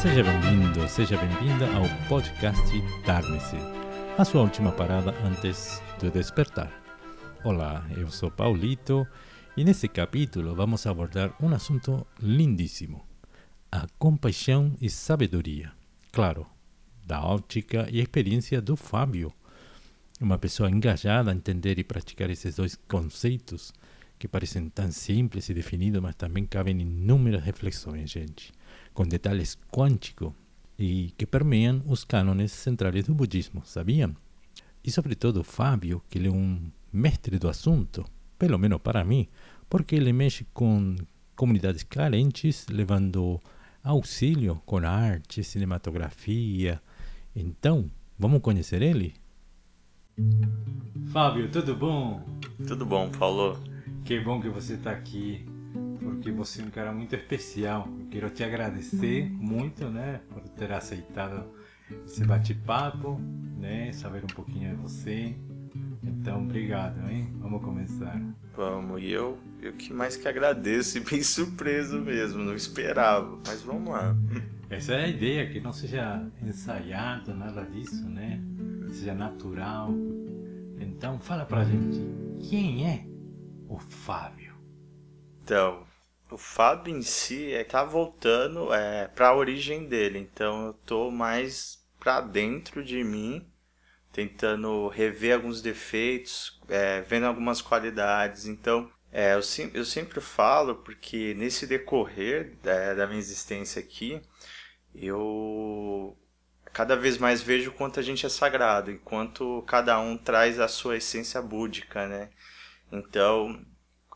Seja bem-vindo, seja bem-vinda ao podcast Darne-se, a sua última parada antes de despertar. Olá, eu sou Paulito e nesse capítulo vamos abordar um assunto lindíssimo: a compaixão e sabedoria. Claro, da ótica e experiência do Fábio, uma pessoa engajada a entender e praticar esses dois conceitos que parecem tão simples e definidos, mas também cabem inúmeras reflexões, gente, com detalhes quânticos e que permeiam os cânones centrais do budismo, sabiam? E sobretudo Fábio, que ele é um mestre do assunto, pelo menos para mim, porque ele mexe com comunidades carentes, levando auxílio com arte, cinematografia. Então, vamos conhecer ele? Fábio, tudo bom? Tudo bom, Paulo? Que bom que você está aqui, porque você é um cara muito especial. Eu quero te agradecer muito, né, por ter aceitado esse bate-papo, né, saber um pouquinho de você. Então, obrigado, hein? Vamos começar. Vamos, e eu, eu que mais que agradeço e bem surpreso mesmo, não esperava, mas vamos lá. Essa é a ideia, que não seja ensaiado, nada disso, né? Seja natural. Então, fala pra gente, quem é o Fábio? Então, o Fábio em si é tá voltando é, para a origem dele, então eu tô mais para dentro de mim, tentando rever alguns defeitos, é, vendo algumas qualidades. Então, é, eu, sim, eu sempre falo porque nesse decorrer da, da minha existência aqui, eu cada vez mais vejo o quanto a gente é sagrado, enquanto cada um traz a sua essência búdica, né? Então,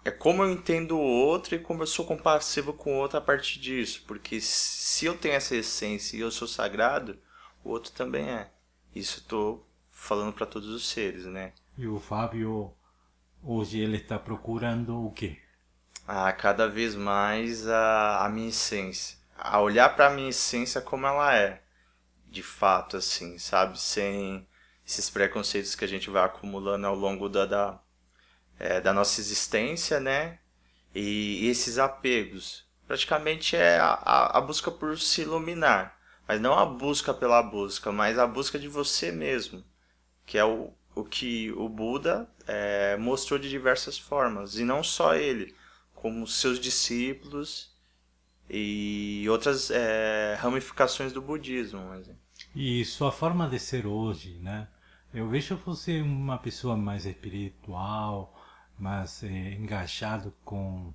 é como eu entendo o outro e como eu sou compassivo com o outro a partir disso. Porque se eu tenho essa essência e eu sou sagrado, o outro também é. Isso estou falando para todos os seres, né? E o Fábio, hoje ele está procurando o quê? Ah, cada vez mais a, a minha essência. A olhar para a minha essência como ela é. De fato, assim, sabe? Sem esses preconceitos que a gente vai acumulando ao longo da, da é, da nossa existência, né? E, e esses apegos. Praticamente é a, a, busca por se iluminar. Mas não a busca pela busca, mas a busca de você mesmo. Que é o, o que o Buda é, mostrou de diversas formas. E não só ele, como seus discípulos e outras é, ramificações do budismo. E sua forma de ser hoje, né? Eu vejo você uma pessoa mais espiritual, mas é, engajado com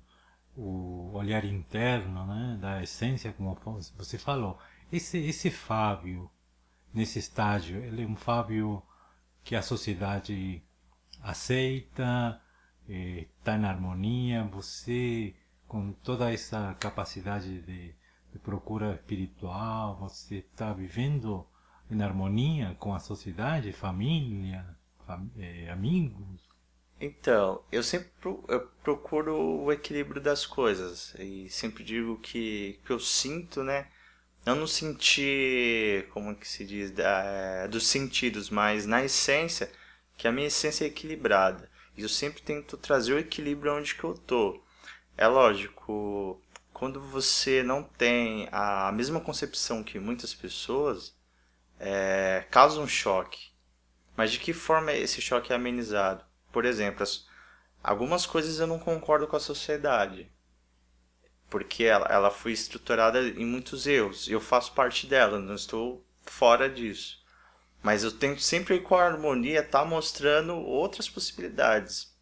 o olhar interno, né, da essência, como você falou. Esse, esse Fábio, nesse estágio, ele é um Fábio que a sociedade aceita, está eh, em harmonia, você com toda essa capacidade de, de procura espiritual, você está vivendo em harmonia com a sociedade, família, fam eh, amigos? Então, eu sempre eu procuro o equilíbrio das coisas e sempre digo que, que eu sinto, né? Não no sentir, como que se diz, da, dos sentidos, mas na essência, que a minha essência é equilibrada. E eu sempre tento trazer o equilíbrio onde que eu tô. É lógico, quando você não tem a mesma concepção que muitas pessoas, é, causa um choque. Mas de que forma esse choque é amenizado? Por exemplo, algumas coisas eu não concordo com a sociedade. Porque ela, ela foi estruturada em muitos erros. Eu faço parte dela, não estou fora disso. Mas eu tento sempre com a harmonia estar tá mostrando outras possibilidades.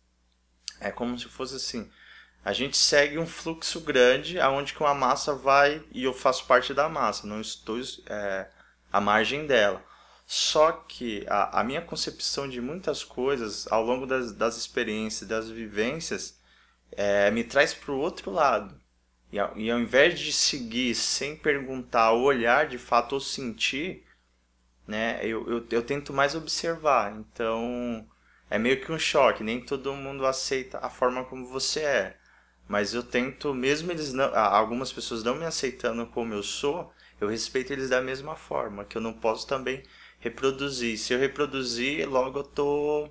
É como se fosse assim. A gente segue um fluxo grande aonde que uma massa vai e eu faço parte da massa, não estou é, à margem dela. Só que a, a minha concepção de muitas coisas ao longo das, das experiências, das vivências, é, me traz para o outro lado. E, e ao invés de seguir sem perguntar, olhar de fato ou sentir, né, eu, eu, eu tento mais observar. Então é meio que um choque, nem todo mundo aceita a forma como você é. Mas eu tento, mesmo eles não, algumas pessoas não me aceitando como eu sou, eu respeito eles da mesma forma, que eu não posso também reproduzir. Se eu reproduzir, logo eu tô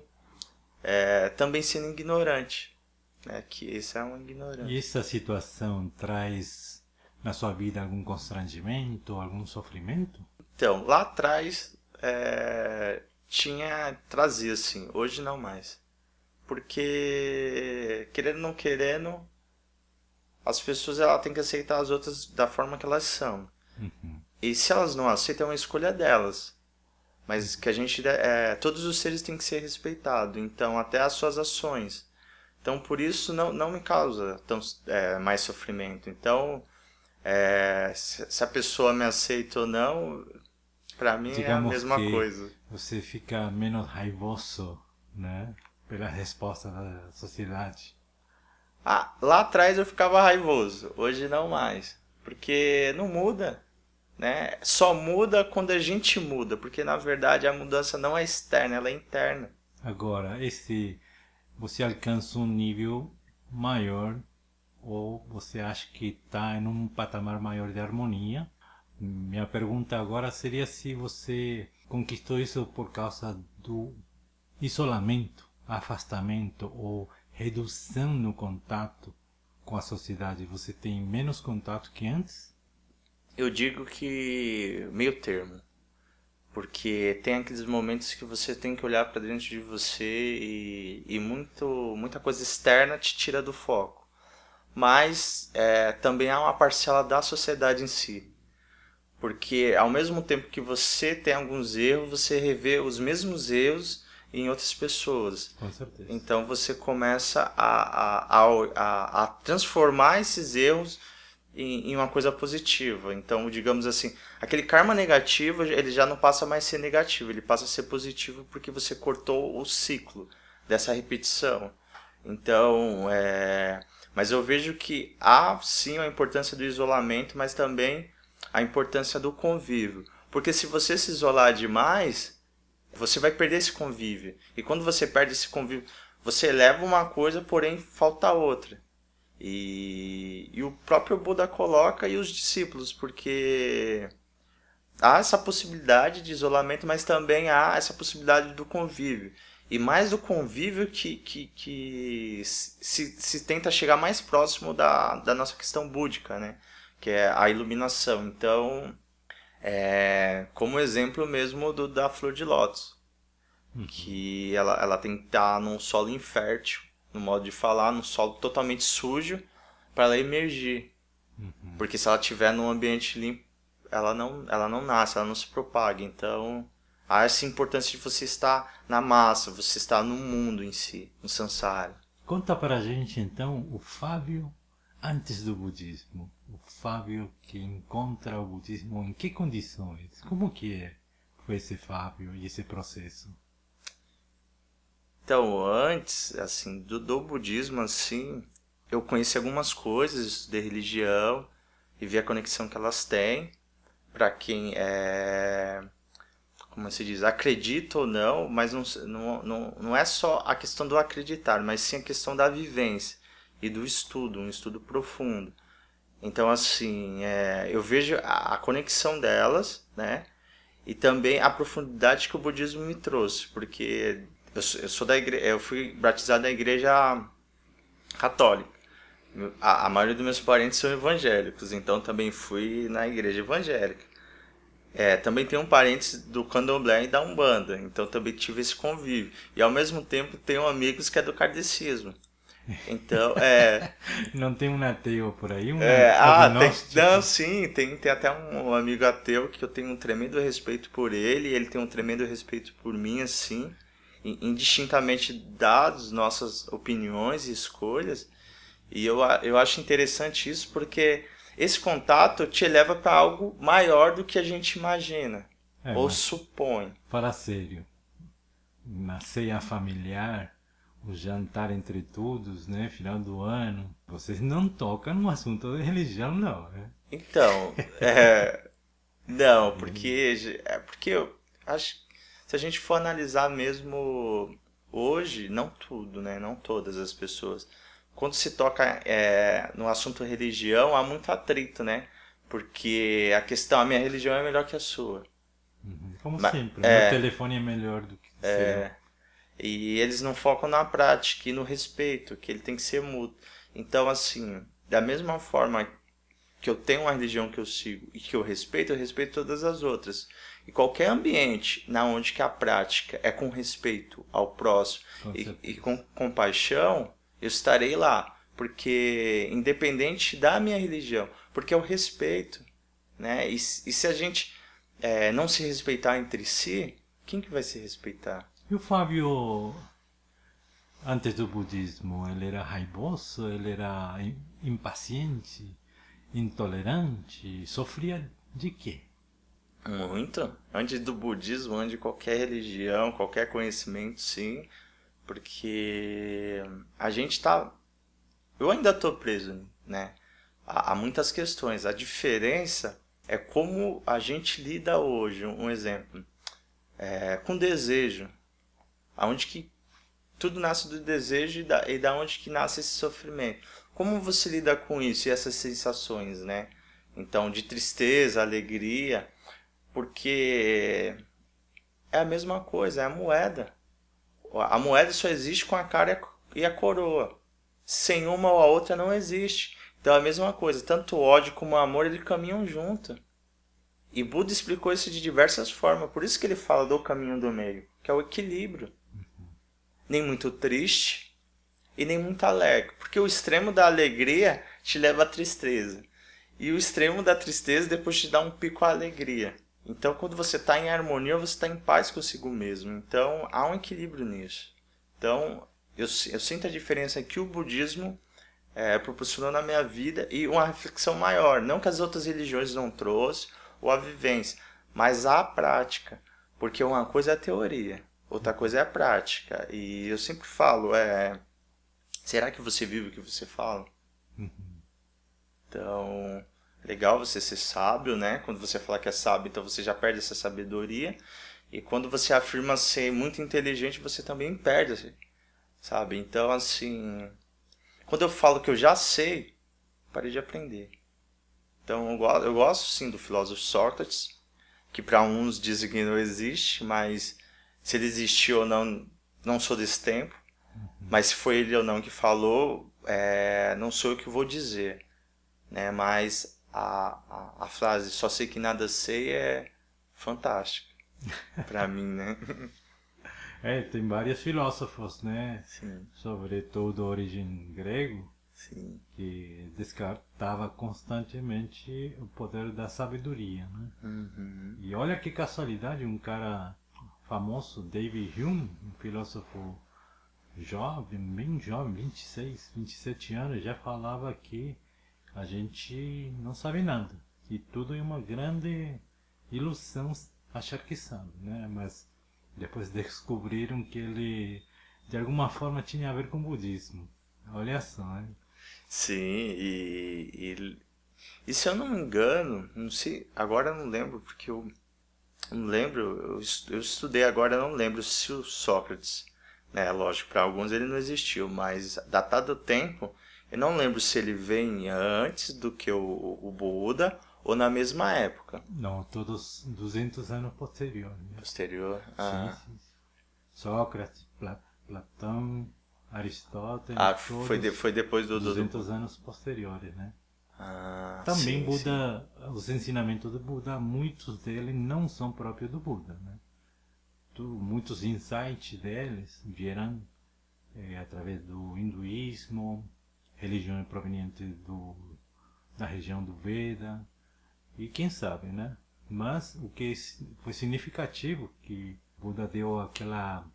é, também sendo ignorante. Né? Que esse é um ignorante. E essa situação traz na sua vida algum constrangimento, algum sofrimento? Então, lá atrás é, tinha, trazia assim, hoje não mais. Porque, querendo ou não querendo, as pessoas ela têm que aceitar as outras da forma que elas são. Uhum. E se elas não aceitam, é uma escolha delas. Mas que a gente. É, todos os seres têm que ser respeitados. Então, até as suas ações. Então, por isso, não, não me causa tão, é, mais sofrimento. Então, é, se, a pessoa me aceita ou não, para mim Digamos é a mesma coisa. Você fica menos raivoso, né? Pela resposta da sociedade. Ah, lá atrás eu ficava raivoso, hoje não mais. Porque não muda né? Só muda quando a gente muda, porque na verdade a mudança não é externa, ela é interna. Agora, esse você alcança um nível maior ou você acha que está em um patamar maior de harmonia? Minha pergunta agora seria se você conquistou isso por causa do isolamento, afastamento ou redução no contato com a sociedade. Você tem menos contato que antes? Eu digo que meio termo. Porque tem aqueles momentos que você tem que olhar para dentro de você e, e muito, muita coisa externa te tira do foco. Mas é, também há uma parcela da sociedade em si. Porque ao mesmo tempo que você tem alguns erros, você revê os mesmos erros em outras pessoas. Com certeza. Então você começa a, a, a, a transformar esses erros em, em uma coisa positiva. Então, digamos assim, aquele karma negativo, ele já não passa mais a ser negativo, ele passa a ser positivo porque você cortou o ciclo dessa repetição. Então, é... mas eu vejo que há sim a importância do isolamento, mas também a importância do convívio. Porque se você se isolar demais, você vai perder esse convívio. E quando você perde esse convívio, você leva uma coisa, porém falta outra. E, e o próprio Buda coloca e os discípulos, porque há essa possibilidade de isolamento, mas também há essa possibilidade do convívio. E mais do convívio que, que, que se, se tenta chegar mais próximo da, da nossa questão búdica, né? que é a iluminação. Então, é, como exemplo mesmo do, da flor de lótus, uhum. que ela, ela tem que estar num solo infértil, no modo de falar, num solo totalmente sujo, para ela emergir. Uhum. Porque se ela estiver num ambiente limpo, ela não, ela não nasce, ela não se propaga. Então, há essa importância de você estar na massa, você estar no mundo em si, no samsara. Conta para a gente então o Fábio antes do budismo. O Fábio que encontra o budismo em que condições? Como que é? foi esse Fábio e esse processo? Então, antes, assim, do, do budismo, assim, eu conheci algumas coisas, estudei religião e vi a conexão que elas têm para quem é como se diz, acredita ou não, mas não, não, não, não é só a questão do acreditar, mas sim a questão da vivência e do estudo, um estudo profundo. Então, assim, é, eu vejo a, a conexão delas, né? E também a profundidade que o budismo me trouxe, porque eu sou, eu sou da igreja, eu fui batizado na igreja católica. A, a maioria dos meus parentes são evangélicos, então também fui na igreja evangélica. É, também tenho parentes do candomblé e da umbanda, então também tive esse convívio. E ao mesmo tempo tenho amigos que é do kardecismo. Então, é. Não tem um ateu por aí? Um é, ah, tem, não, sim, tem, tem até um amigo ateu que eu tenho um tremendo respeito por ele, ele tem um tremendo respeito por mim, assim indistintamente dados nossas opiniões e escolhas. E eu, eu acho interessante isso porque esse contato te leva para algo maior do que a gente imagina é, ou supõe. Para sério, na ceia familiar, o jantar entre todos, né, final do ano, vocês não tocam no assunto de religião, não, né? Então, é, não, porque é porque eu acho se a gente for analisar mesmo hoje, não tudo, né? Não todas as pessoas. Quando se toca é, no assunto religião, há muito atrito, né? Porque a questão, a minha religião é melhor que a sua. Uhum. Como Mas, sempre, é, meu telefone é melhor do que o é, seu. E eles não focam na prática e no respeito, que ele tem que ser mútuo. Então, assim, da mesma forma que eu tenho uma religião que eu sigo e que eu respeito, eu respeito todas as outras. E qualquer ambiente na onde que a prática é com respeito ao próximo com e, e com compaixão, eu estarei lá. Porque, independente da minha religião, porque é o respeito. Né? E, e se a gente é, não se respeitar entre si, quem que vai se respeitar? E o Fábio, antes do budismo, ele era raivoso, ele era impaciente, intolerante, sofria de quê? Muito. Antes do budismo, antes de qualquer religião, qualquer conhecimento, sim. Porque a gente tá. Eu ainda tô preso, né? Há, muitas questões. A diferença é como a gente lida hoje. Um exemplo. É, com desejo. Aonde que tudo nasce do desejo e da, e da onde que nasce esse sofrimento. Como você lida com isso e essas sensações, né? Então, de tristeza, alegria, porque é a mesma coisa, é a moeda. A moeda só existe com a cara e a coroa. Sem uma ou a outra não existe. Então é a mesma coisa, tanto ódio como amor, eles caminham junto. E Buda explicou isso de diversas formas, por isso que ele fala do caminho do meio, que é o equilíbrio. Nem muito triste e nem muito alegre, porque o extremo da alegria te leva à tristeza. E o extremo da tristeza depois te dá um pico à alegria. Então, quando você está em harmonia, você está em paz consigo mesmo. Então, há um equilíbrio nisso. Então, eu, eu sinto a diferença que o budismo é, proporcionou na minha vida e uma reflexão maior. Não que as outras religiões não trouxeram, ou a vivência, mas a prática. Porque uma coisa é a teoria, outra coisa é a prática. E eu sempre falo, é, será que você vive o que você fala? Uhum. Então, legal você ser sábio, né? Quando você fala que é sábio, então você já perde essa sabedoria. E quando você afirma ser muito inteligente, você também perde, sabe? Então, assim, quando eu falo que eu já sei, parei de aprender. Então, eu gosto, eu gosto sim do filósofo Sócrates, que para uns dizem que não existe, mas se ele existiu ou não, não sou desse tempo. Uhum. Mas se foi ele ou não que falou, é, não sou eu que vou dizer. Né? Mas a, a, a frase só sei que nada sei é fantástica para mim, né? É, tem vários filósofos, né? Sim. Sobretudo origem grego, Sim. que descartava constantemente o poder da sabedoria, né? Uhum. E olha que casualidade, um cara famoso, David Hume, um filósofo jovem, bem jovem, 26, 27 anos, já falava que a gente não sabe nada. E tudo é uma grande ilusão achar que sabe, né? Mas depois descobriram que ele de alguma forma tinha a ver com o budismo. Olha só, né? Sim, e, e, e se eu não me engano, não sei, agora eu não lembro porque eu não lembro, eu, eu estudei agora, não lembro se o Sócrates, né, lógico, para alguns ele não existiu, mas datado o tempo, eu não lembro se ele vem antes do que o, o Buda ou na mesma época. Não, todos 200 anos posterior. Né? Posterior? Ah. Sim, sim. Sócrates, Platão, Aristóteles. Ah, foi, de, foi depois do. 200 do... anos posteriores, né? Ah, Também sim, Buda, sim. os ensinamentos do Buda, muitos deles não são próprios do Buda, né? Tu, muitos insights deles vieram é, através do hinduísmo, religiões provenientes do, da região do Veda, e quem sabe, né? Mas o que foi significativo que Buda deu aquela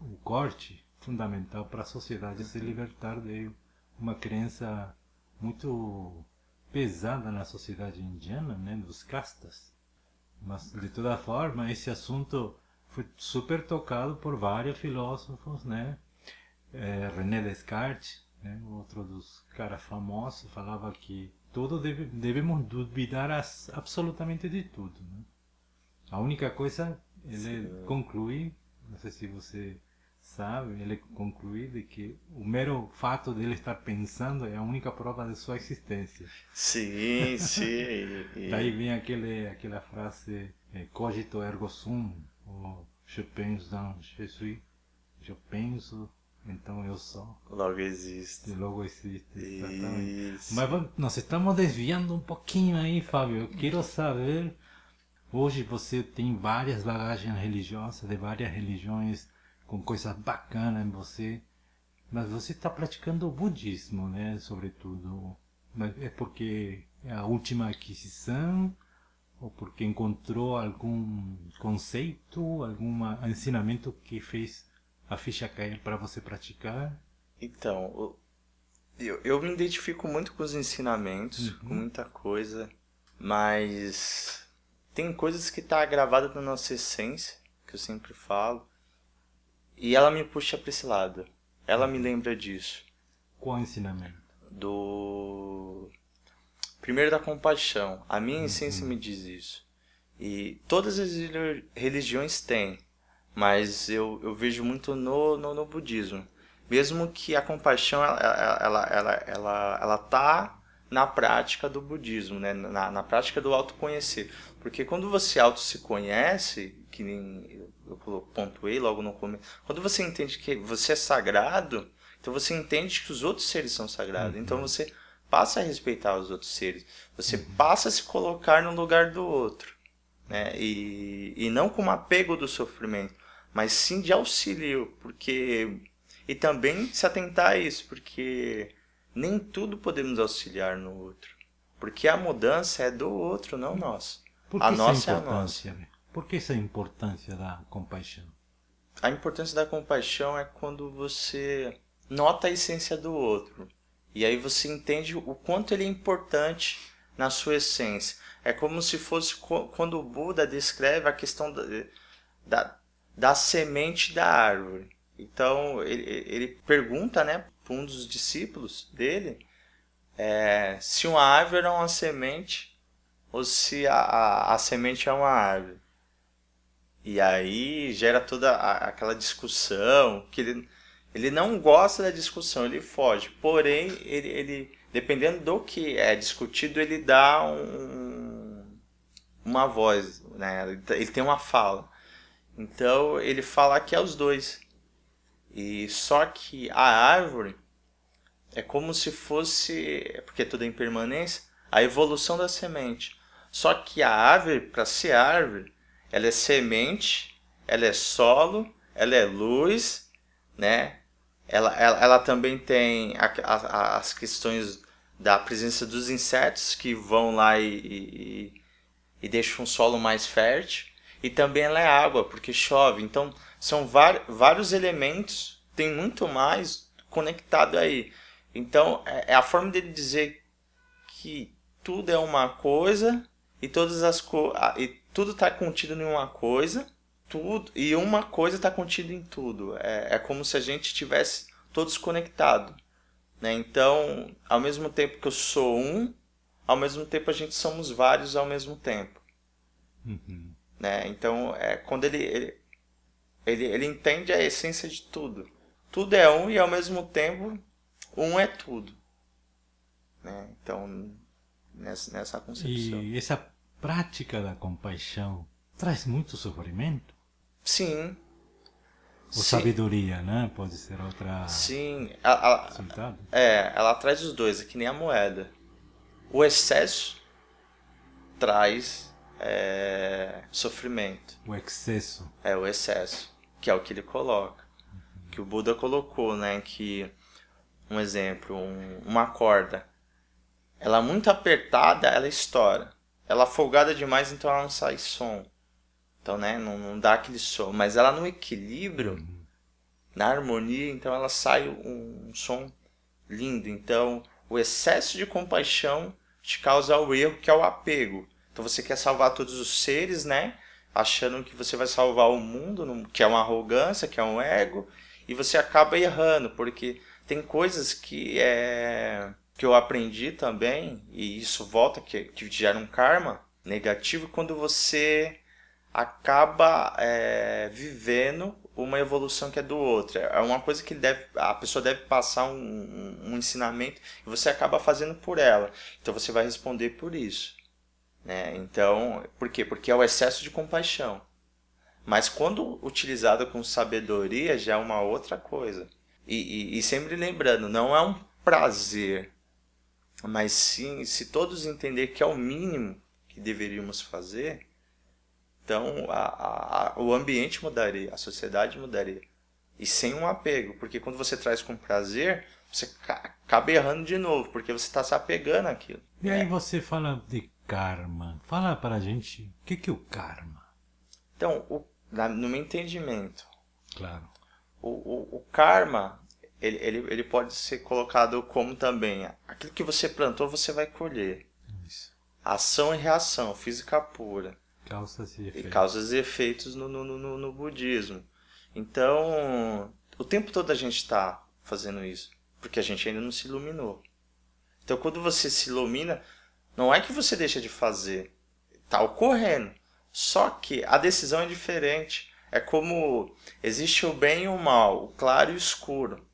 o corte fundamental para a sociedade se libertar de uma crença muito pesada na sociedade indiana, né, dos castas. Mas de toda forma, esse assunto foi super tocado por vários filósofos, né? É, René Descartes, né? Outro dos caras famosos falava que tudo deve, devemos duvidar as, absolutamente de tudo. Né? A única coisa, ele Sim. conclui, não sei se você sabe, ele conclui de que o mero fato dele estar pensando é a única prova de sua existência. Sim, sim. Daí vem aquele, aquela frase é, cogito ergo sum, ou je pense dans je suis, je penso Então eu sou. Logo existe. Logo existe, exatamente. Isso. Mas vamos- nós estamos desviando um pouquinho aí, Fábio. Eu quero saber. Hoje você tem várias bagagens religiosas, de várias religiões, com coisas bacanas em você. Mas você está praticando o budismo, né? Sobretudo. Mas é porque é a última aquisição? Ou porque encontrou algum conceito, algum ensinamento que fez a ficha cair para você praticar? Então, eu, eu me identifico muito com os ensinamentos, com muita coisa, mas tem coisas que tá gravada na nossa essência, que eu sempre falo, e ela me puxa para esse lado. Ela me lembra disso, Qual ensinamento? do primeiro da compaixão. A minha essência me diz isso. E todas as reli- religiões têm, mas eu, eu vejo muito no, no, no budismo. Mesmo que a compaixão ela, ela, ela, ela, ela tá na prática do budismo, né? na, na prática do autoconhecer. Porque quando você auto se conhece, que nem eu, pontuei logo no começo, quando você entende que você é sagrado, então você entende que os outros seres são sagrados. Então você passa a respeitar os outros seres. Você passa a se colocar no lugar do outro. Né? E, e não com apego do sofrimento, mas sim de auxílio. Porque e também se atentar a isso, porque nem tudo podemos auxiliar no outro. Porque a mudança é do outro, não nossa. A que nossa é a nossa. importância? Por que essa importância da compaixão? A importância da compaixão é quando você nota a essência do outro. E aí você entende o quanto ele é importante na sua essência. É como se fosse quando o Buda descreve a questão da, da, da semente da árvore. Então ele, ele pergunta né, para um dos discípulos dele é, se uma árvore é uma semente ou se a, a, a semente é uma árvore. E aí gera toda a- aquela discussão que ele, ele não gosta da discussão, ele foge. Porém, ele, ele dependendo do que é discutido, ele dá um, uma voz, né? Ele tem uma fala. Então ele fala que é os dois. E só que a árvore é como se fosse, porque tudo é impermanência, a evolução da semente. Só que a árvore, para ser árvore, ela é semente, ela é solo, ela é luz, né? Ela, ela, ela também tem a- a- as questões da presença dos insetos que vão lá e, e, e deixam o solo mais fértil. E também ela é água, porque chove. Então, são vários elementos, tem muito mais conectado aí. Então, é, é a forma dele dizer que tudo é uma coisa e todas as co e tudo está contido em uma coisa, tudo e uma coisa está contida em tudo. É, é como se a gente tivesse todos conectados, né? Então, ao mesmo tempo que eu sou um, ao mesmo tempo a gente somos vários ao mesmo tempo, Uhum. Né? Então, é quando ele ele, ele ele entende a essência de tudo. Tudo é um e ao mesmo tempo um é tudo, né? Então, nessa nessa concepção. E essa prática da compaixão traz muito sofrimento? Sim. Ou Sim. sabedoria, né? Pode ser outra Sim, a- a- resultado? é, ela traz os dois, é que nem a moeda. O excesso traz é, sofrimento. O excesso. É o excesso, que é o que ele coloca. Que o Buda colocou, né? Que, um exemplo, um- uma corda. Ela muito apertada, ela estoura. Ela folgada demais, então ela não sai som. Então, né? Não, não dá aquele som. Mas ela no equilíbrio, na harmonia, então ela sai um, um som lindo. Então, o excesso de compaixão te causa o erro, que é o apego. Então, você quer salvar todos os seres, né? Achando que você vai salvar o mundo, que é uma arrogância, que é um ego, e você acaba errando, porque tem coisas que é que eu aprendi também, e isso volta, que, que gera um karma negativo quando você acaba é, vivendo uma evolução que é do outro. É uma coisa que deve, a pessoa deve passar um, um, um ensinamento e você acaba fazendo por ela. Então você vai responder por isso. Né? Então, por quê? Porque é o excesso de compaixão. Mas quando utilizado com sabedoria já é uma outra coisa. E, e, e sempre lembrando, não é um prazer, mas sim, se todos entender que é o mínimo que deveríamos fazer, então a, a, o ambiente mudaria, a sociedade mudaria. E sem um apego, porque quando você traz com prazer, você acaba errando de novo, porque você está se apegando àquilo. E aí você fala de karma. Fala para a gente o que, que é o karma. Então, o, no meu entendimento, claro. o, o, o karma ele, ele, ele pode ser colocado como também aquilo que você plantou você vai colher. Isso. Ação e reação, física pura. Causas e efeitos. E causas e efeitos no, no, no, no budismo. Então, o tempo todo a gente está fazendo isso, porque a gente ainda não se iluminou. Então, quando você se ilumina, não é que você deixa de fazer, está ocorrendo. Só que a decisão é diferente. É como existe o bem e o mal, o claro e o escuro.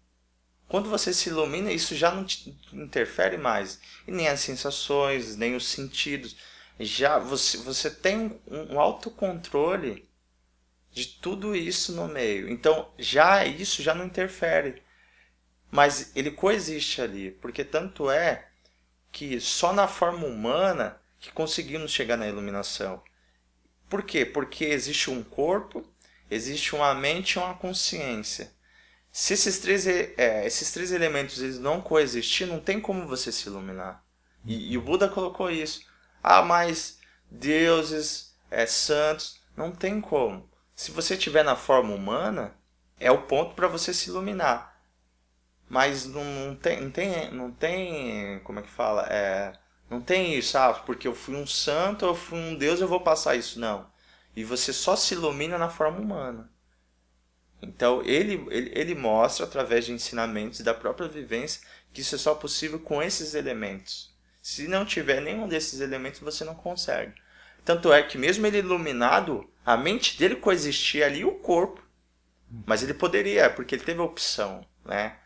Quando você se ilumina, isso já não te interfere mais. E nem as sensações, nem os sentidos. Já você, você tem um, um autocontrole de tudo isso no meio. Então, já isso já não interfere. Mas ele coexiste ali, porque tanto é que só na forma humana que conseguimos chegar na iluminação. Por quê? Porque existe um corpo, existe uma mente e uma consciência. Se esses três, é, esses três elementos eles não coexistir, não tem como você se iluminar. E, e o Buda colocou isso. Ah, mas deuses, é, santos, não tem como. Se você estiver na forma humana, é o ponto para você se iluminar. Mas não, não, tem, não tem, não tem, como é que fala? É, não tem isso, ah, porque eu fui um santo, eu fui um deus, eu vou passar isso. Não. E você só se ilumina na forma humana. Então ele, ele, ele mostra através de ensinamentos da própria vivência que isso é só possível com esses elementos. Se não tiver nenhum desses elementos, você não consegue. Tanto é que mesmo ele iluminado, a mente dele coexistia ali e o corpo. Mas ele poderia, porque ele teve a opção, né?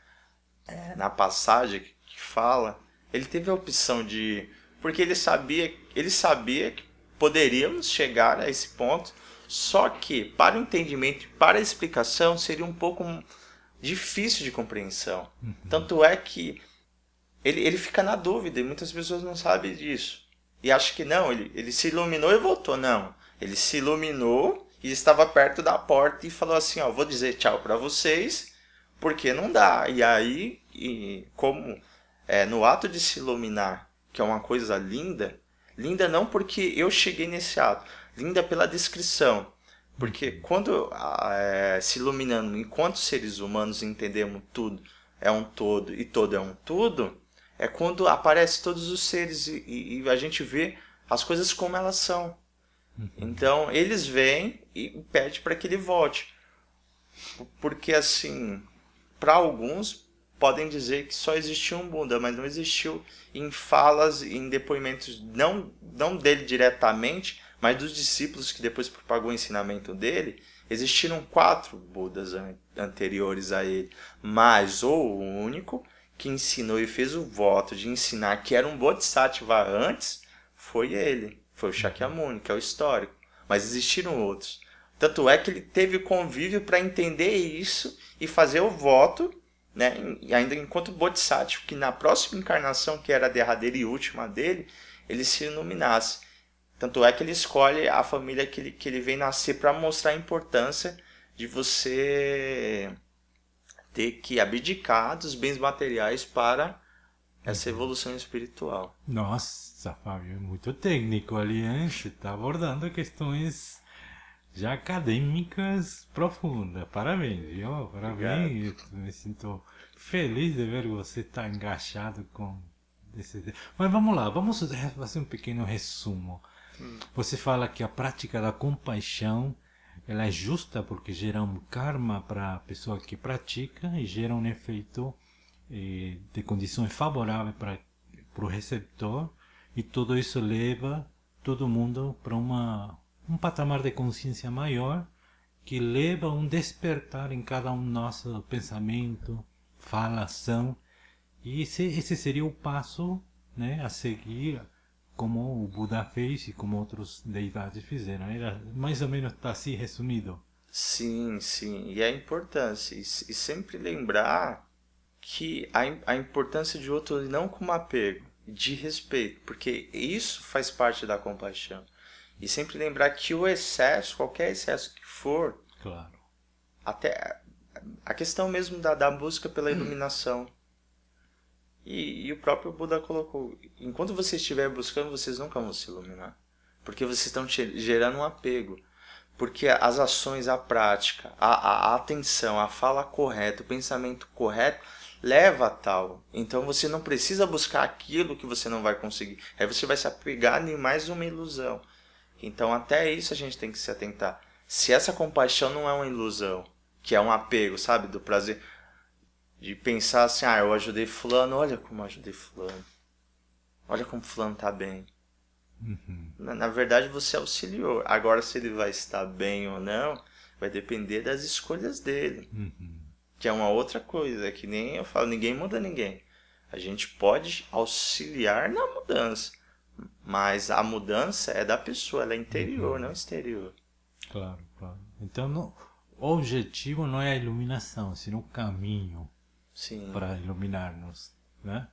É, na passagem que fala, ele teve a opção de, porque ele sabia, ele sabia que poderíamos chegar a esse ponto só que, para o entendimento e para a explicação, seria um pouco difícil de compreensão. Uhum. Tanto é que ele, ele fica na dúvida e muitas pessoas não sabem disso. E acham que não, ele, ele se iluminou e voltou. Não, ele se iluminou e estava perto da porta e falou assim: Ó, vou dizer tchau para vocês, porque não dá. E aí, e como é, no ato de se iluminar, que é uma coisa linda, linda não porque eu cheguei nesse ato, linda pela descrição. Porque quando é, se iluminando, enquanto seres humanos entendemos tudo é um todo e todo é um tudo, é quando aparece todos os seres e, e a gente vê as coisas como elas são. Uhum. Então eles vêm e pedem para que ele volte. Porque assim, para alguns podem dizer que só existiu um Buda, mas não existiu em falas, em depoimentos não, não dele diretamente, mas dos discípulos que depois propagou o ensinamento dele, existiram quatro Budas anteriores a ele, mas o único que ensinou e fez o voto de ensinar que era um Bodhisattva antes foi ele, foi o Shakyamuni, que é o histórico. Mas existiram outros. Tanto é que ele teve convívio para entender isso e fazer o voto, né, ainda enquanto Bodhisattva, que na próxima encarnação, que era a derradeira e última dele, ele se iluminasse. Tanto é que ele escolhe a família que ele, que ele vem nascer para mostrar a importância de você ter que abdicar dos bens materiais para essa uhum. evolução espiritual. Nossa, Fábio, é muito técnico ali, hein? Você está abordando questões já acadêmicas profundas. Parabéns, viu? Parabéns. Eu me sinto feliz de ver você está engaixado com esse... Mas vamos lá, vamos fazer um pequeno resumo. Você fala que a prática da compaixão ela é justa porque gera um karma para a pessoa que pratica e gera um efeito eh, de condições favoráveis para o receptor e tudo isso leva todo mundo para uma um patamar de consciência maior que leva a um despertar em cada um nosso pensamento, fala, ação e esse, esse seria o passo né, a seguir como o Buda fez e como outros deidades fizeram. Era mais ou menos está assim resumido. Sim, sim. E a importância. E, e sempre lembrar que a, a importância de outro não como apego, de respeito, porque isso faz parte da compaixão. E sempre lembrar que o excesso, qualquer excesso que for, claro. até a questão mesmo da, da busca pela iluminação. E, e, o próprio Buda colocou: enquanto você estiver buscando, vocês nunca vão se iluminar. Porque vocês estão gerando um apego. Porque as ações, a prática, a, a, a atenção, a fala correta, o pensamento correto leva a tal. Então você não precisa buscar aquilo que você não vai conseguir. Aí você vai se apegar em mais uma ilusão. Então até isso a gente tem que se atentar. Se essa compaixão não é uma ilusão, que é um apego, sabe, do prazer de pensar assim, ah, eu ajudei fulano, olha como eu ajudei fulano. Olha como fulano tá bem. Uhum. Na, na, verdade você auxiliou. Agora se ele vai estar bem ou não, vai depender das escolhas dele. Uhum. Que é uma outra coisa, é que nem eu falo, ninguém muda ninguém. A gente pode auxiliar na mudança. Mas a mudança é da pessoa, ela é interior, uhum. não exterior. Claro, claro. Então não, o objetivo não é a iluminação, sino o caminho para iluminar-nos, né?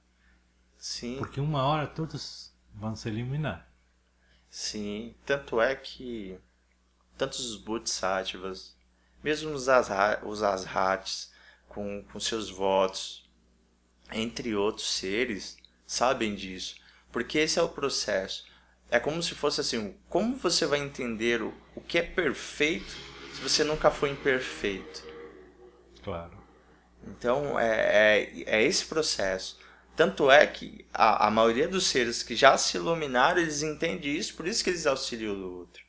Sim. Porque uma hora todos vão se iluminar. Sim, tanto é que tantos os bodhisattvas, mesmo os, asra, os asrats, com, com seus votos, entre outros seres, sabem disso. Porque esse é o processo. É como se fosse assim: como você vai entender o, o que é perfeito se você nunca foi imperfeito? Claro. Então é, é, é esse processo. Tanto é que a, a maioria dos seres que já se iluminaram, eles entendem isso, por isso que eles auxiliam o outro.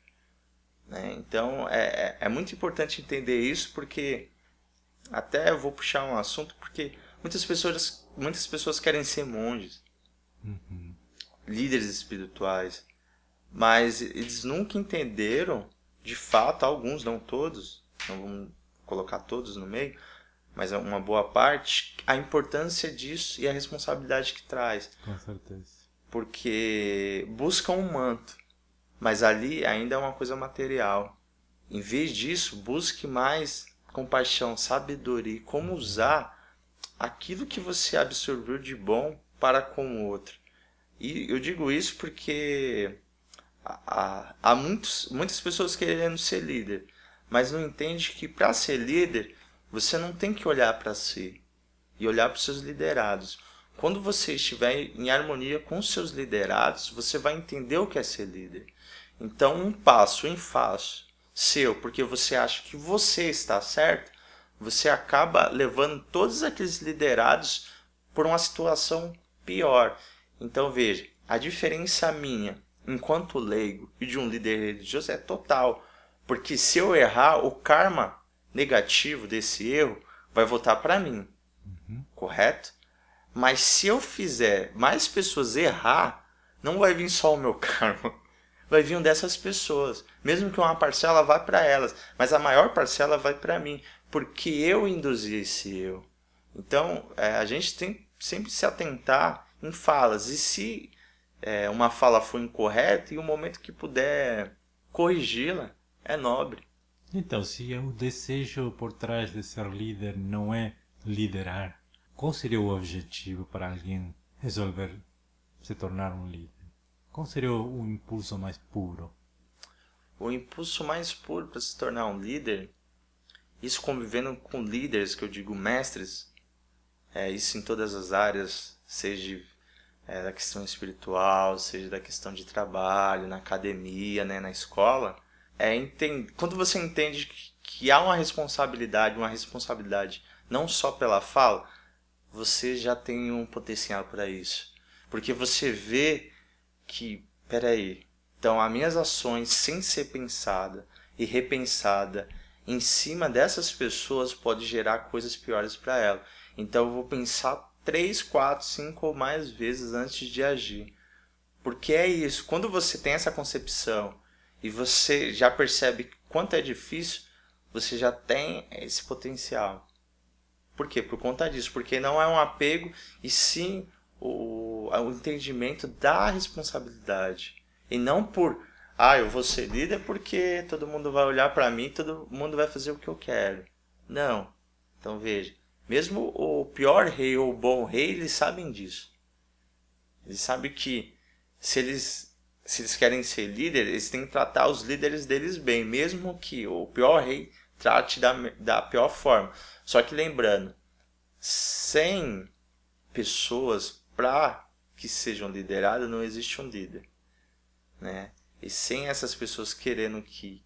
Né? Então é, é, é muito importante entender isso, porque até eu vou puxar um assunto, porque muitas pessoas, muitas pessoas querem ser monges. Uhum líderes espirituais, mas eles nunca entenderam, de fato, alguns, não todos, não vamos colocar todos no meio, mas uma boa parte, a importância disso e a responsabilidade que traz. Com certeza. Porque buscam um manto, mas ali ainda é uma coisa material. Em vez disso, busque mais compaixão, sabedoria, como usar aquilo que você absorveu de bom para com o outro. E eu digo isso porque há, há muitos, muitas pessoas querendo ser líder, mas não entende que para ser líder você não tem que olhar para si e olhar para os seus liderados. Quando você estiver em harmonia com os seus liderados, você vai entender o que é ser líder. Então, um passo em falso seu, porque você acha que você está certo, você acaba levando todos aqueles liderados por uma situação pior. Então veja, a diferença minha, enquanto leigo, e de um líder religioso é total. Porque se eu errar, o karma negativo desse erro vai voltar para mim. Uhum. Correto? Mas se eu fizer mais pessoas errar, não vai vir só o meu karma. Vai vir um dessas pessoas. Mesmo que uma parcela vá para elas, mas a maior parcela vai para mim, porque eu induzi esse erro. Então, é, a gente tem sempre se atentar em falas. E se é, uma fala for incorreta, e o momento que puder corrigi-la, é nobre. Então, se o desejo por trás de ser líder não é liderar, qual seria o objetivo para alguém resolver se tornar um líder? Qual seria o impulso mais puro? O impulso mais puro para se tornar um líder, isso convivendo com líderes, que eu digo mestres, é isso em todas as áreas, seja é, da questão espiritual, seja da questão de trabalho, na academia, né, na escola, é quando você entende que, que há uma responsabilidade, uma responsabilidade não só pela fala, você já tem um potencial para isso. Porque você vê que, peraí, então as minhas ações sem ser pensada e repensada em cima dessas pessoas pode gerar coisas piores para ela. Então eu vou pensar três, quatro, cinco ou mais vezes antes de agir. Porque é isso, quando você tem essa concepção e você já percebe quanto é difícil, você já tem esse potencial. Por quê? Por conta disso, porque não é um apego e sim o, o entendimento da responsabilidade. E não por, ah, eu vou ser líder porque todo mundo vai olhar para mim, todo mundo vai fazer o que eu quero. Não. Então veja, mesmo o pior rei ou o bom rei, eles sabem disso. Eles sabem que se eles se eles querem ser líderes, eles têm que tratar os líderes deles bem, mesmo que o pior rei trate da, da pior forma. Só que lembrando, sem pessoas para que sejam lideradas, não existe um líder. Né? E sem essas pessoas querendo que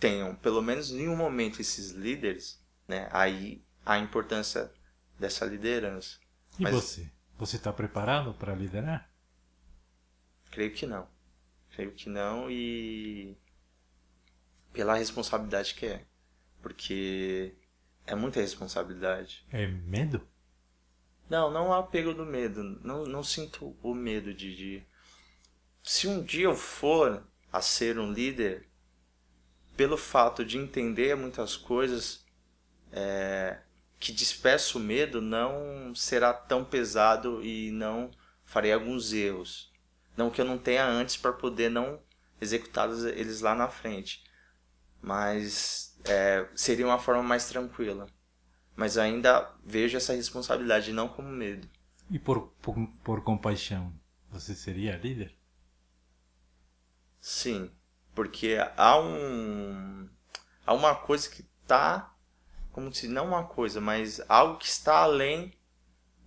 tenham, pelo menos em um momento, esses líderes, né? aí a importância dessa liderança. E Mas, você? Você está preparado para liderar? Creio que não. Creio que não e pela responsabilidade que é. Porque é muita responsabilidade. É medo? Não, não há apego do medo. Não, não sinto o medo de, de. Se um dia eu for a ser um líder, pelo fato de entender muitas coisas é, que despeço o medo, não será tão pesado e não farei alguns erros. Não que eu não tenha antes para poder não executar eles lá na frente. Mas é, seria uma forma mais tranquila. Mas ainda vejo essa responsabilidade não como medo. E por, por, por compaixão, você seria líder? Sim, porque há um há uma coisa que está como se não uma coisa, mas algo que está além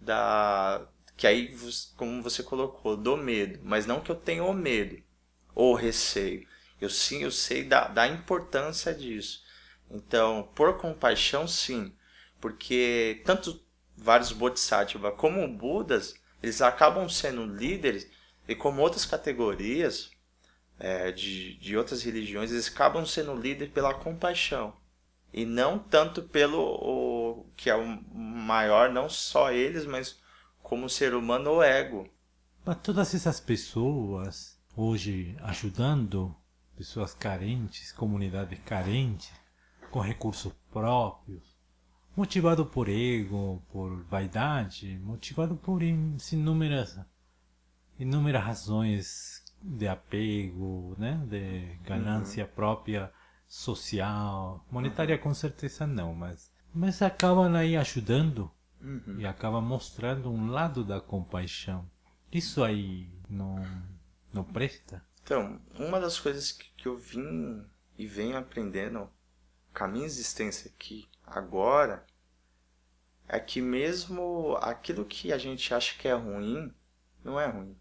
da que aí como você colocou do medo, mas não que eu tenha o medo ou receio. Eu sim, eu sei da, da importância disso. Então, por compaixão, sim, porque tanto vários bodhisattvas como budas, eles acabam sendo líderes e como outras categorias, é, de, de outras religiões, eles acabam sendo líderes pela compaixão. E não tanto pelo o, que é o maior, não só eles, mas como ser humano, o ego. Mas todas essas pessoas hoje ajudando pessoas carentes, comunidades carentes, com recursos próprios, motivado por ego, por vaidade, motivado por inúmeras, inúmeras razões de apego, né? de ganância uhum. própria social, monetária uhum. com certeza não, mas mas acabam aí ajudando uhum. e acaba mostrando um lado da compaixão. Isso aí não não presta? Então, uma das coisas que, que eu vim e venho aprendendo com a minha existência aqui agora é que mesmo aquilo que a gente acha que é ruim, não é ruim.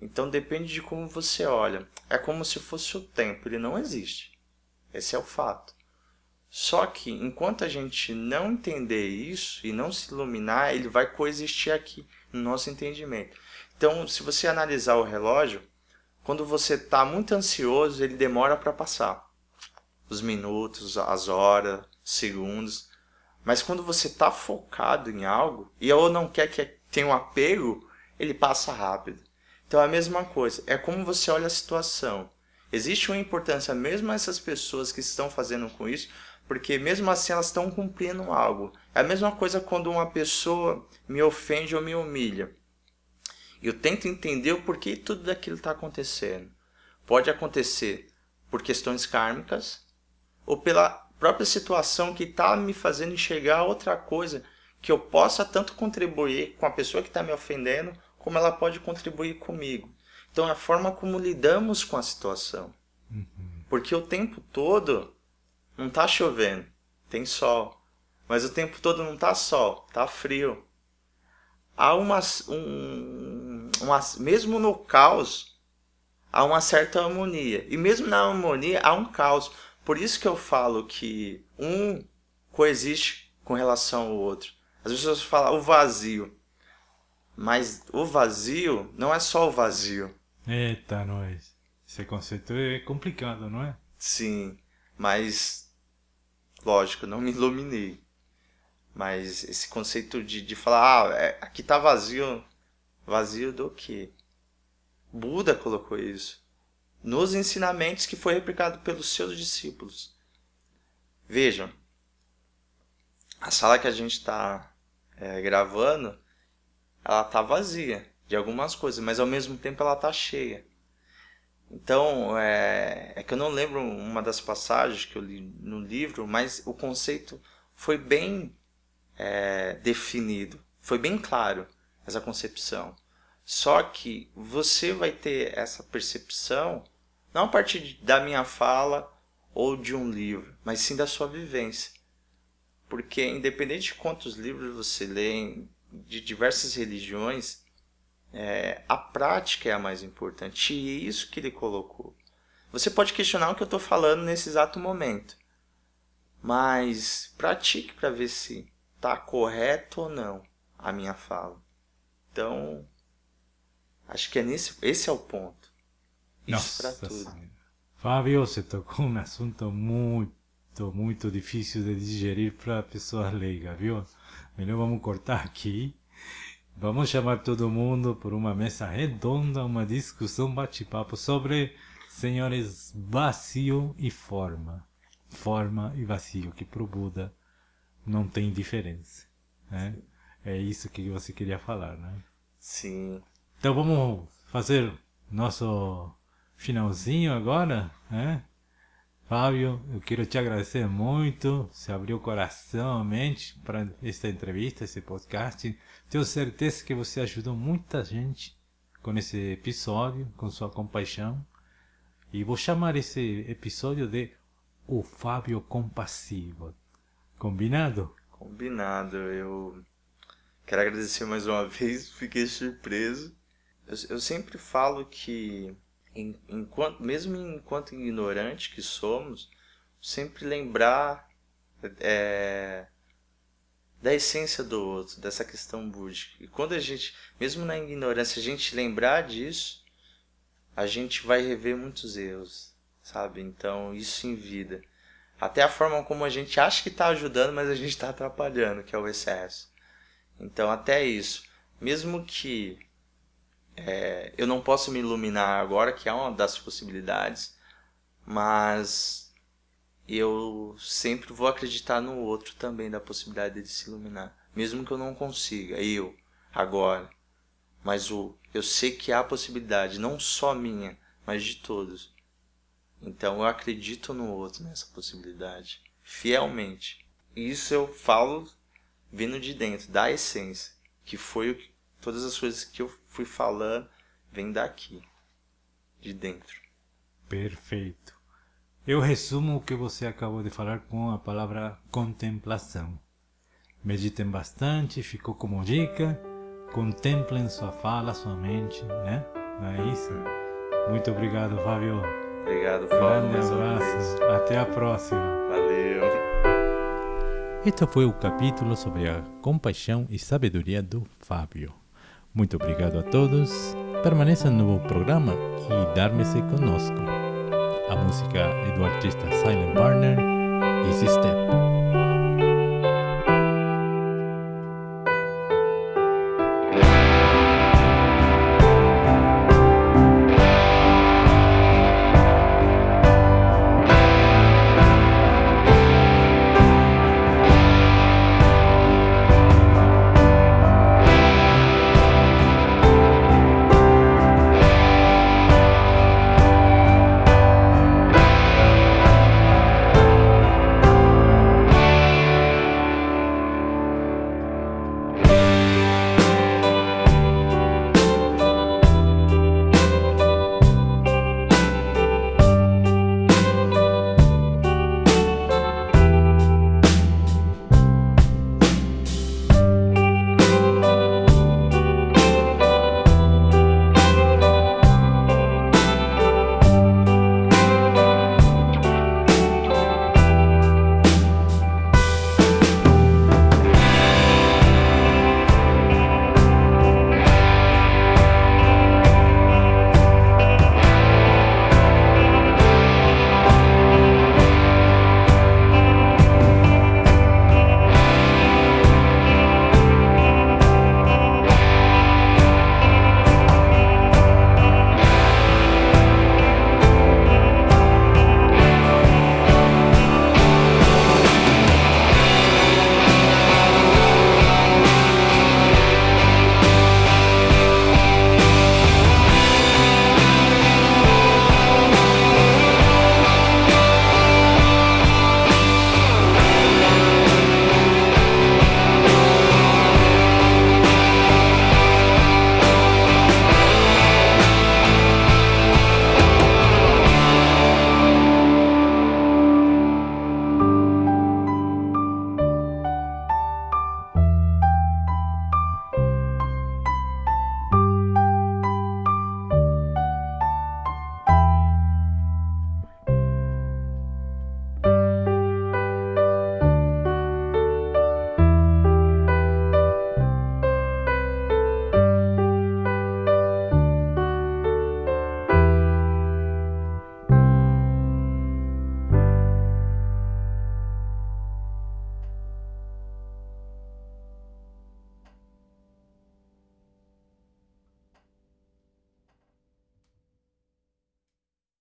Então depende de como você olha. É como se fosse o tempo, ele não existe. Esse é o fato. Só que enquanto a gente não entender isso e não se iluminar, ele vai coexistir aqui no nosso entendimento. Então, se você analisar o relógio, quando você está muito ansioso, ele demora para passar. Os minutos, as horas, segundos. Mas quando você está focado em algo e ou não quer que tenha um apego, ele passa rápido. Então é a mesma coisa, é como você olha a situação. Existe uma importância mesmo a essas pessoas que estão fazendo com isso, porque mesmo assim elas estão cumprindo algo. É a mesma coisa quando uma pessoa me ofende ou me humilha. Eu tento entender o porquê tudo daquilo está acontecendo. Pode acontecer por questões kármicas ou pela própria situação que está me fazendo enxergar outra coisa que eu possa tanto contribuir com a pessoa que está me ofendendo como ela pode contribuir comigo. Então, é a forma como lidamos com a situação. Uhum. Porque o tempo todo não está chovendo, tem sol. Mas o tempo todo não está sol, está frio. Há uma, um, uma, mesmo no caos, há uma certa harmonia. E mesmo na harmonia, há um caos. Por isso que eu falo que um coexiste com relação ao outro. As pessoas falam o vazio. Mas o vazio não é só o vazio. Eita, nós. Esse conceito é complicado, não é? Sim, mas lógico, não me iluminei. Mas esse conceito de, de falar, ah, é, aqui tá vazio. Vazio do quê? Buda colocou isso. Nos ensinamentos que foi replicado pelos seus discípulos. Vejam, a sala que a gente está é, gravando ela tá vazia de algumas coisas, mas ao mesmo tempo ela tá cheia. Então, é, é que eu não lembro uma das passagens que eu li no livro, mas o conceito foi bem é, definido, foi bem claro essa concepção. Só que você vai ter essa percepção não a partir da minha fala ou de um livro, mas sim da sua vivência. Porque independente de quantos livros você lê de diversas religiões, é, a prática é a mais importante. E é isso que ele colocou. Você pode questionar o que eu estou falando nesse exato momento, mas pratique para ver se está correto ou não a minha fala. Então, acho que é nesse, esse é o ponto. Isso para tudo. Fábio, você tocou um assunto muito, muito difícil de digerir para pessoas leigas, viu? Melhor vamos cortar aqui Vamos chamar todo mundo por uma mesa redonda, uma discussão, bate-papo sobre, senhores, vazio e forma. Forma e vazio, que pro Buda não tem diferença. Né? É isso que você queria falar, né? Sim. Então vamos fazer nosso finalzinho agora, né? Fábio, eu quero te agradecer muito. Você abriu o coração, a mente para esta entrevista, esse podcast. Tenho certeza que você ajudou muita gente com esse episódio, com sua compaixão. E vou chamar esse episódio de O Fábio Compassivo. Combinado? Combinado. Eu quero agradecer mais uma vez, fiquei surpreso. Eu, eu sempre falo que enquanto, mesmo enquanto ignorante que somos, sempre lembrar é, da essência do outro, dessa questão búdica. E quando a gente, mesmo na ignorância, a gente lembrar disso, a gente vai rever muitos erros, sabe? Então, isso em vida. Até a forma como a gente acha que está ajudando, mas a gente está atrapalhando, que é o excesso. Então, até isso. Mesmo que é, eu não posso me iluminar agora, que é uma das possibilidades, mas eu sempre vou acreditar no outro também da possibilidade de se iluminar, mesmo que eu não consiga, eu agora. Mas o eu sei que há possibilidade, não só minha, mas de todos. Então eu acredito no outro nessa possibilidade, fielmente. E isso eu falo vindo de dentro, da essência, que foi o que todas as coisas que eu fui falando vêm daqui, de dentro. Perfeito. Eu resumo o que você acabou de falar com a palavra contemplação. Meditem bastante, ficou como dica. Contemplem sua fala, sua mente, né? Não é isso? Muito obrigado, Fábio. Obrigado, Fábio. Grande abraço. Até a próxima. Valeu. Este foi o capítulo sobre a compaixão e sabedoria do Fábio. Muito obrigado a todos. Permaneçam no programa e dar-me-se conosco. A música do artista Silent Barner, Easy Step.